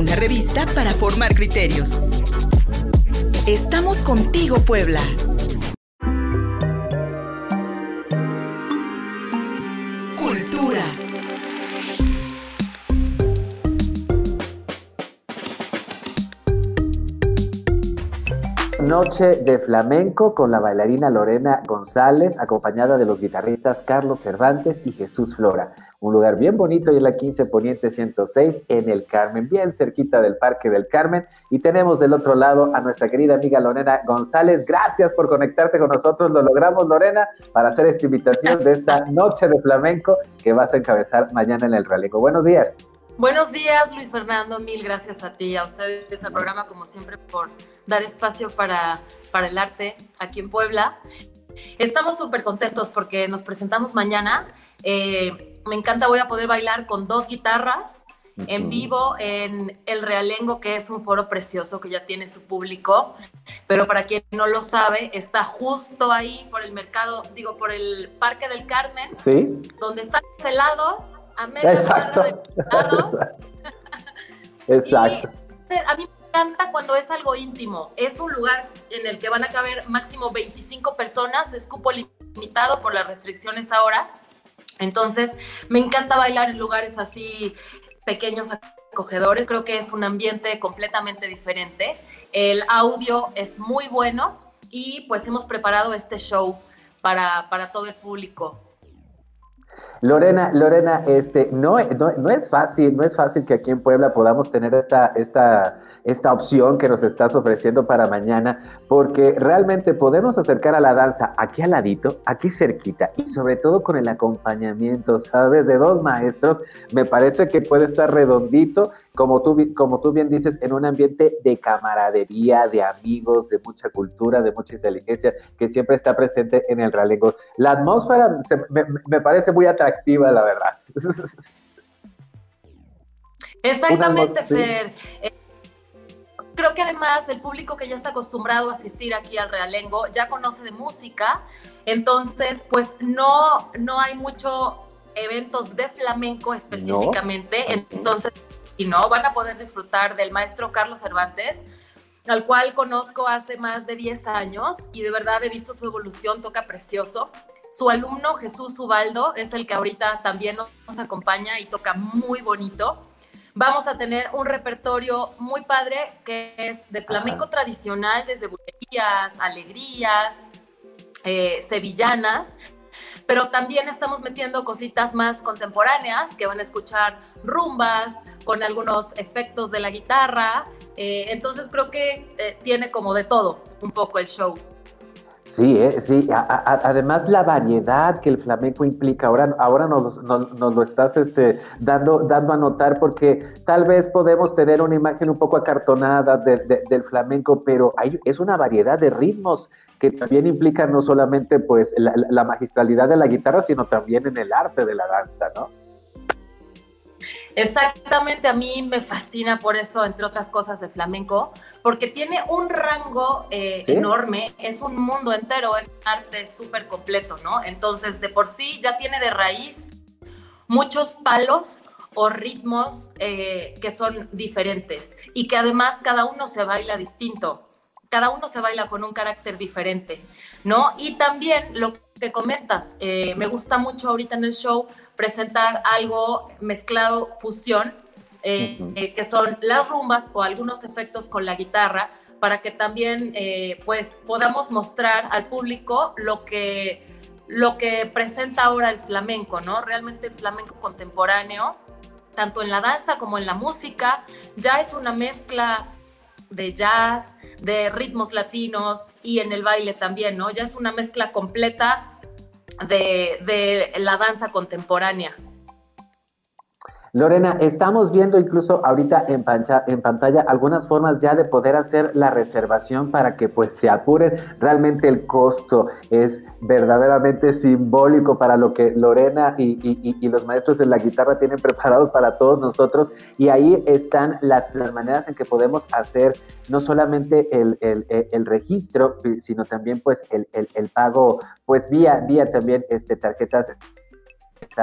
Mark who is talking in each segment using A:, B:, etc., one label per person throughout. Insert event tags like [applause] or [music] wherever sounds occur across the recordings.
A: una revista para formar criterios. Estamos contigo, Puebla.
B: noche de flamenco con la bailarina Lorena González, acompañada de los guitarristas Carlos Cervantes y Jesús Flora. Un lugar bien bonito y en la 15 Poniente 106 en el Carmen, bien cerquita del Parque del Carmen. Y tenemos del otro lado a nuestra querida amiga Lorena González. Gracias por conectarte con nosotros. Lo logramos, Lorena, para hacer esta invitación de esta noche de flamenco que vas a encabezar mañana en el Raleco. Buenos días.
C: Buenos días, Luis Fernando. Mil gracias a ti, a ustedes, al programa, como siempre, por dar espacio para, para el arte aquí en Puebla. Estamos súper contentos porque nos presentamos mañana. Eh, me encanta, voy a poder bailar con dos guitarras en vivo en El Realengo, que es un foro precioso que ya tiene su público, pero para quien no lo sabe, está justo ahí por el mercado, digo, por el Parque del Carmen,
B: ¿Sí?
C: donde están los helados a medio Exacto. de
B: Exacto. [laughs]
C: a mí me encanta cuando es algo íntimo. Es un lugar en el que van a caber máximo 25 personas, es cupo limitado por las restricciones ahora. Entonces, me encanta bailar en lugares así pequeños, acogedores. Creo que es un ambiente completamente diferente. El audio es muy bueno y pues hemos preparado este show para, para todo el público.
B: Lorena, Lorena, este, no, no, es fácil, no es fácil que aquí en Puebla podamos tener esta, esta, esta opción que nos estás ofreciendo para mañana, porque realmente podemos acercar a la danza aquí al ladito, aquí cerquita, y sobre todo con el acompañamiento, ¿sabes? De dos maestros, me parece que puede estar redondito, como tú, como tú bien dices, en un ambiente de camaradería, de amigos, de mucha cultura, de mucha inteligencia, que siempre está presente en el Ralengo. La atmósfera me, me parece muy atractiva, la verdad. [laughs]
C: Exactamente, Fer. Eh, creo que además el público que ya está acostumbrado a asistir aquí al Realengo ya conoce de música, entonces pues no, no hay mucho eventos de flamenco específicamente, entonces no van a poder disfrutar del maestro Carlos Cervantes, al cual conozco hace más de 10 años y de verdad he visto su evolución, toca precioso. Su alumno Jesús Ubaldo es el que ahorita también nos acompaña y toca muy bonito. Vamos a tener un repertorio muy padre que es de flamenco tradicional, desde bulerías, alegrías, eh, sevillanas, pero también estamos metiendo cositas más contemporáneas que van a escuchar rumbas con algunos efectos de la guitarra. Eh, entonces creo que eh, tiene como de todo un poco el show.
B: Sí, eh, sí. además la variedad que el flamenco implica, ahora, ahora nos, lo estás este, dando, dando a notar porque tal vez podemos tener una imagen un poco acartonada del flamenco, pero hay, es una variedad de ritmos que también implican no solamente pues la, la magistralidad de la guitarra, sino también en el arte de la danza, ¿no?
C: Exactamente, a mí me fascina por eso, entre otras cosas, de flamenco, porque tiene un rango eh, enorme, es un mundo entero, es un arte súper completo, ¿no? Entonces, de por sí ya tiene de raíz muchos palos o ritmos eh, que son diferentes y que además cada uno se baila distinto, cada uno se baila con un carácter diferente, ¿no? Y también lo que comentas, eh, me gusta mucho ahorita en el show presentar algo mezclado, fusión, eh, eh, que son las rumbas o algunos efectos con la guitarra, para que también eh, pues podamos mostrar al público lo que, lo que presenta ahora el flamenco, ¿no? Realmente el flamenco contemporáneo, tanto en la danza como en la música, ya es una mezcla de jazz, de ritmos latinos y en el baile también, ¿no? Ya es una mezcla completa de, la danza contemporánea.
B: Lorena, estamos viendo incluso ahorita en, en, pantalla algunas formas ya de poder hacer la reservación para que pues se apure. Realmente el costo es verdaderamente simbólico para lo que Lorena y, los maestros de la guitarra tienen preparados para todos nosotros. Y ahí están las, maneras en que podemos hacer no solamente el, registro, sino también pues el, pago pues vía, vía también este, tarjetas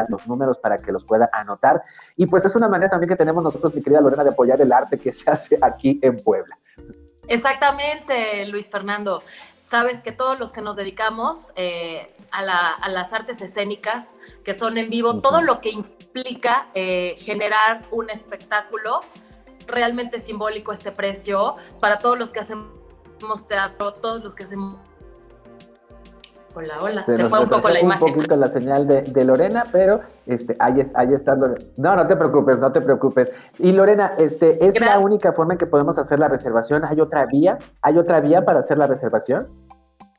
B: los números para que los pueda anotar. Y pues es una manera también que tenemos nosotros, mi querida Lorena, de apoyar el arte que se hace aquí en Puebla.
C: Exactamente, Luis Fernando. Sabes que todos los que nos dedicamos eh, a, las artes escénicas, que son en vivo, todo lo que implica eh, generar un espectáculo realmente simbólico este precio para todos los que hacemos teatro, todos los que hacemos Hola, hola, se, fue un poco la imagen.
B: Un poquito la señal de, Lorena, pero este, ahí, ahí está Lorena. No, no te preocupes, no te preocupes. Y Lorena, este, ¿es la única forma en que podemos hacer la reservación? ¿Hay otra vía? ¿Hay otra vía para hacer la reservación?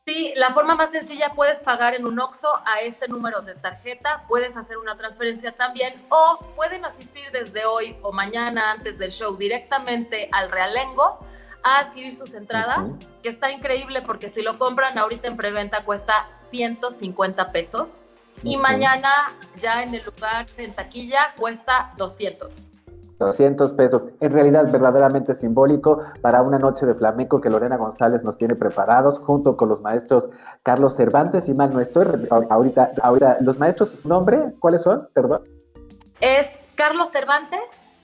C: Sí, la forma más sencilla puedes pagar en un OXO a este número de tarjeta, puedes hacer una transferencia también o pueden asistir desde hoy o mañana antes del show directamente al Realengo a adquirir sus entradas, que está increíble porque si lo compran ahorita en preventa cuesta 150 pesos y mañana ya en el lugar en taquilla cuesta 200.
B: 200 pesos. En realidad, verdaderamente simbólico para una noche de flamenco que Lorena González nos tiene preparados junto con los maestros Carlos Cervantes y mal no estoy. Ahorita, ahorita, ¿los maestros, su nombre? ¿Cuáles son? Perdón.
C: Es Carlos Cervantes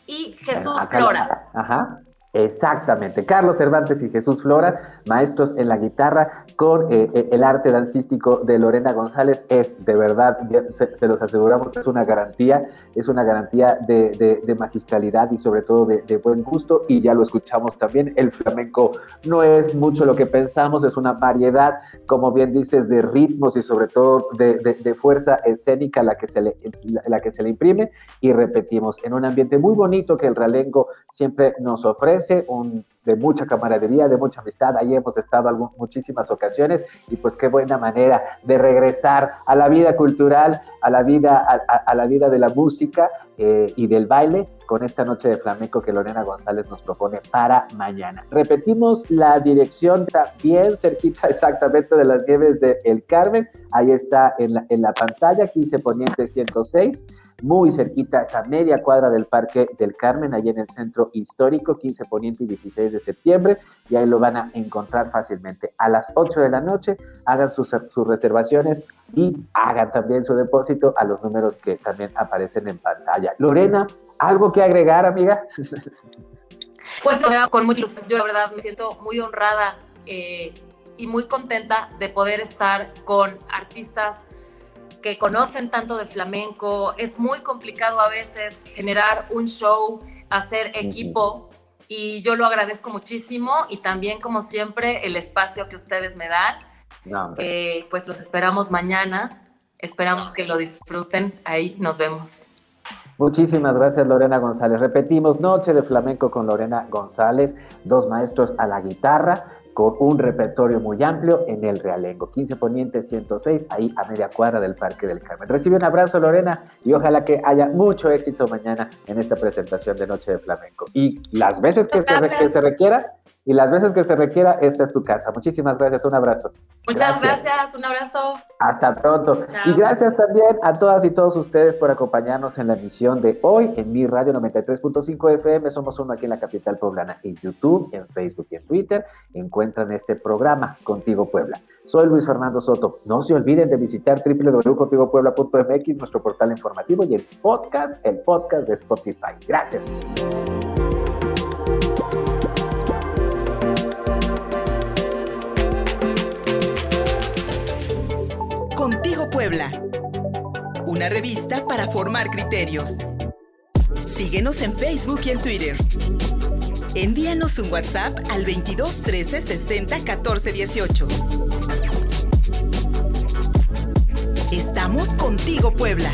C: y Jesús Flora.
B: Ajá. Exactamente, Carlos Cervantes y Jesús Flora, maestros en la guitarra con eh, eh, el arte dancístico de Lorena González, es de verdad, se, los aseguramos, es una garantía, es una garantía de, magistralidad y sobre todo de, buen gusto y ya lo escuchamos también, el flamenco no es mucho lo que pensamos, es una variedad, como bien dices, de ritmos y sobre todo de, fuerza escénica la que, se le, la que se le imprime y repetimos, en un ambiente muy bonito que el Ralengo siempre nos ofrece de mucha camaradería, de mucha amistad. Ahí hemos estado en muchísimas ocasiones y pues qué buena manera de regresar a la vida cultural, a la vida, a, la vida de la música eh, y del baile con esta noche de flamenco que Lorena González nos propone para mañana. Repetimos la dirección, bien cerquita exactamente de las nieves de El Carmen, ahí está en la, en la pantalla, 15 Poniente 106 muy cerquita, esa media cuadra del Parque del Carmen, allí en el centro histórico, 15 Poniente y 16 de septiembre, y ahí lo van a encontrar fácilmente. A las 8 de la noche, hagan sus, reservaciones y hagan también su depósito a los números que también aparecen en pantalla. Lorena, ¿algo que agregar, amiga?
C: Pues con mucha ilusión, yo la verdad me siento muy honrada eh, y muy contenta de poder estar con artistas que conocen tanto de flamenco. Es muy complicado a veces generar un show, hacer equipo y yo lo agradezco muchísimo y también como siempre el espacio que ustedes me dan. Eh, pues los esperamos mañana. Esperamos que lo disfruten. Ahí nos vemos.
B: Muchísimas gracias Lorena González. Repetimos, Noche de Flamenco con Lorena González, dos maestros a la guitarra, con un repertorio muy amplio en el Realengo. 15 Poniente 106, ahí a media cuadra del Parque del Carmen. Recibe un abrazo, Lorena, y ojalá que haya mucho éxito mañana en esta presentación de Noche de Flamenco. Y las veces que, se, que se requiera, y las veces que se requiera, esta es tu casa. Muchísimas gracias, un abrazo.
C: Muchas gracias, un abrazo.
B: Hasta pronto. Y gracias también a todas y todos ustedes por acompañarnos en la emisión de hoy en mi radio 93.5 FM. Somos uno aquí en la capital poblana, en YouTube, en Facebook y en Twitter. Encuentran este programa Contigo Puebla. Soy Luis Fernando Soto. No se olviden de visitar www.contigopuebla.mx, nuestro portal informativo y el podcast, el podcast de Spotify. Gracias.
A: Puebla. Una revista para formar criterios. Síguenos en Facebook y en Twitter. Envíanos un WhatsApp al 22 13 60 14 18. Estamos contigo, Puebla.